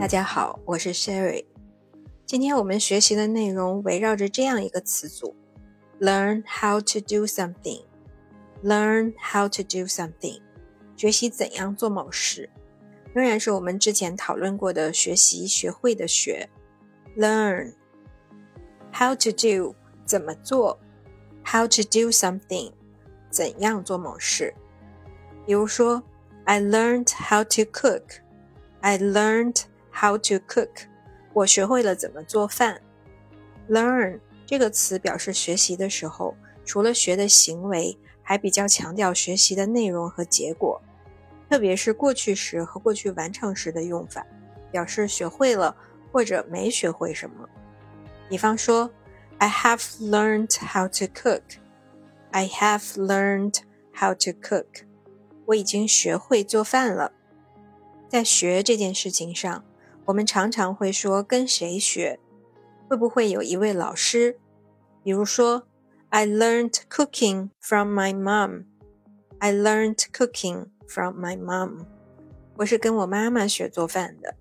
大家好，我是 Sherry。今天我们学习的内容围绕着这样一个词组：learn how to do something。learn how to do something，学习怎样做某事，仍然是我们之前讨论过的学习、学会的学。learn how to do 怎么做，how to do something 怎样做某事。比如说，I learned how to cook。I learned how to cook。我学会了怎么做饭。learn 这个词表示学习的时候，除了学的行为，还比较强调学习的内容和结果，特别是过去时和过去完成时的用法，表示学会了或者没学会什么。比方说，I have learned how to cook。I have learned how to cook。我已经学会做饭了。在学这件事情上，我们常常会说跟谁学，会不会有一位老师？比如说。I learned cooking from my mom. I learned cooking from my mom. 我是跟我妈妈学做饭的。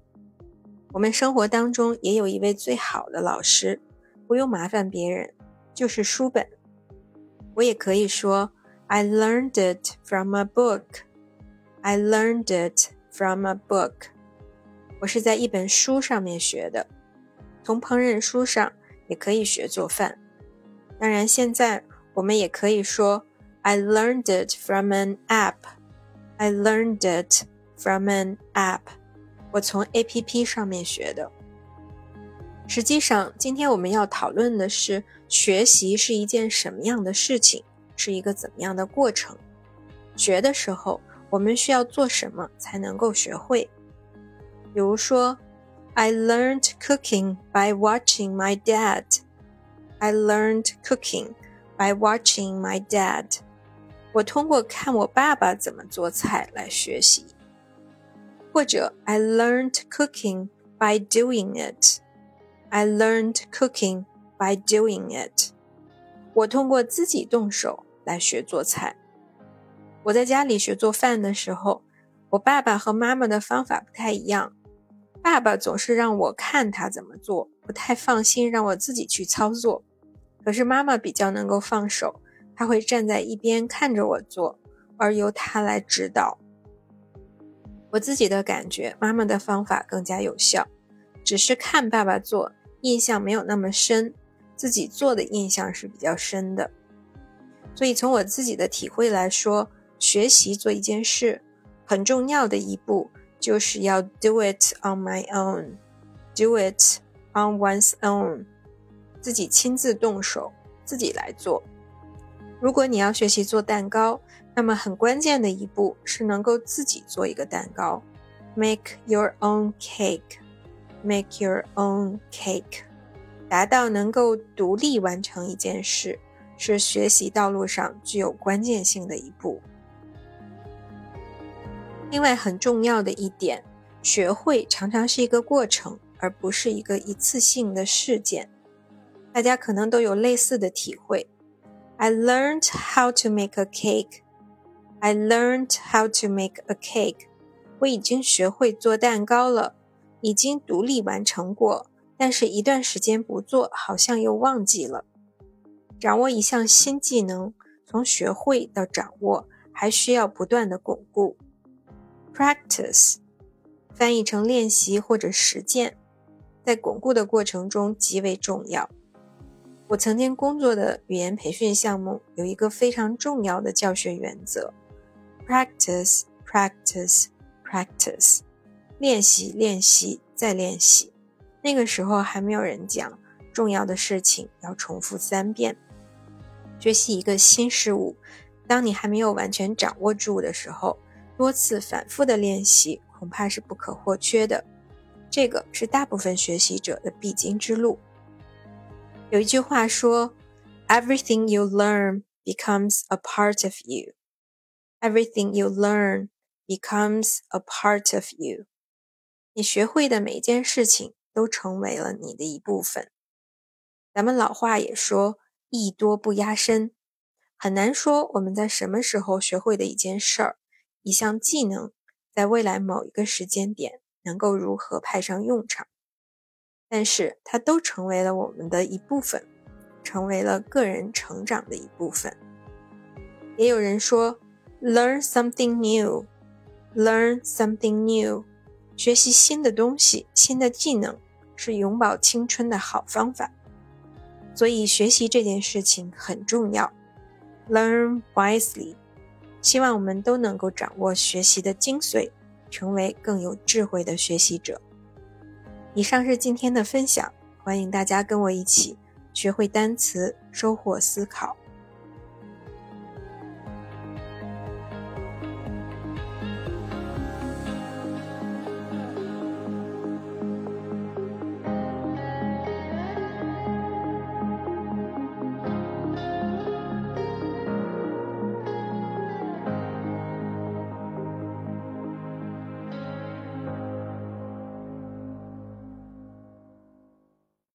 我们生活当中也有一位最好的老师，不用麻烦别人，就是书本。我也可以说 I learned it from a book. I learned it from a book. 我是在一本书上面学的。从烹饪书上也可以学做饭。当然，现在我们也可以说，I learned it from an app. I learned it from an app. 我从 A P P 上面学的。实际上，今天我们要讨论的是，学习是一件什么样的事情，是一个怎么样的过程。学的时候，我们需要做什么才能够学会？比如说，I learned cooking by watching my dad. I learned cooking by watching my dad. 我通过看我爸爸怎么做菜来学习。或者 I learned cooking by doing it. I learned cooking by doing it. 我通过自己动手来学做菜。我在家里学做饭的时候，我爸爸和妈妈的方法不太一样。 爸爸总是让我看他怎么做，不太放心让我自己去操作。可是妈妈比较能够放手，她会站在一边看着我做，而由她来指导。我自己的感觉，妈妈的方法更加有效。只是看爸爸做，印象没有那么深，自己做的印象是比较深的。所以从我自己的体会来说，学习做一件事，很重要的一步就是要 do it on my own，do it on one's own。自己亲自动手，自己来做。如果你要学习做蛋糕，那么很关键的一步是能够自己做一个蛋糕，make your own cake，make your own cake，达到能够独立完成一件事，是学习道路上具有关键性的一步。另外，很重要的一点，学会常常是一个过程，而不是一个一次性的事件。大家可能都有类似的体会。I learned how to make a cake. I learned how to make a cake. 我已经学会做蛋糕了，已经独立完成过，但是一段时间不做，好像又忘记了。掌握一项新技能，从学会到掌握，还需要不断的巩固。Practice，翻译成练习或者实践，在巩固的过程中极为重要。我曾经工作的语言培训项目有一个非常重要的教学原则：practice, practice, practice，练习，练习，再练习。那个时候还没有人讲，重要的事情要重复三遍。学习一个新事物，当你还没有完全掌握住的时候，多次反复的练习恐怕是不可或缺的。这个是大部分学习者的必经之路。有一句话说：“Everything you learn becomes a part of you. Everything you learn becomes a part of you.” 你学会的每一件事情都成为了你的一部分。咱们老话也说：“艺多不压身。”很难说我们在什么时候学会的一件事儿、一项技能，在未来某一个时间点能够如何派上用场。但是它都成为了我们的一部分，成为了个人成长的一部分。也有人说，learn something new，learn something new，学习新的东西、新的技能是永葆青春的好方法。所以学习这件事情很重要，learn wisely。希望我们都能够掌握学习的精髓，成为更有智慧的学习者。以上是今天的分享，欢迎大家跟我一起学会单词，收获思考。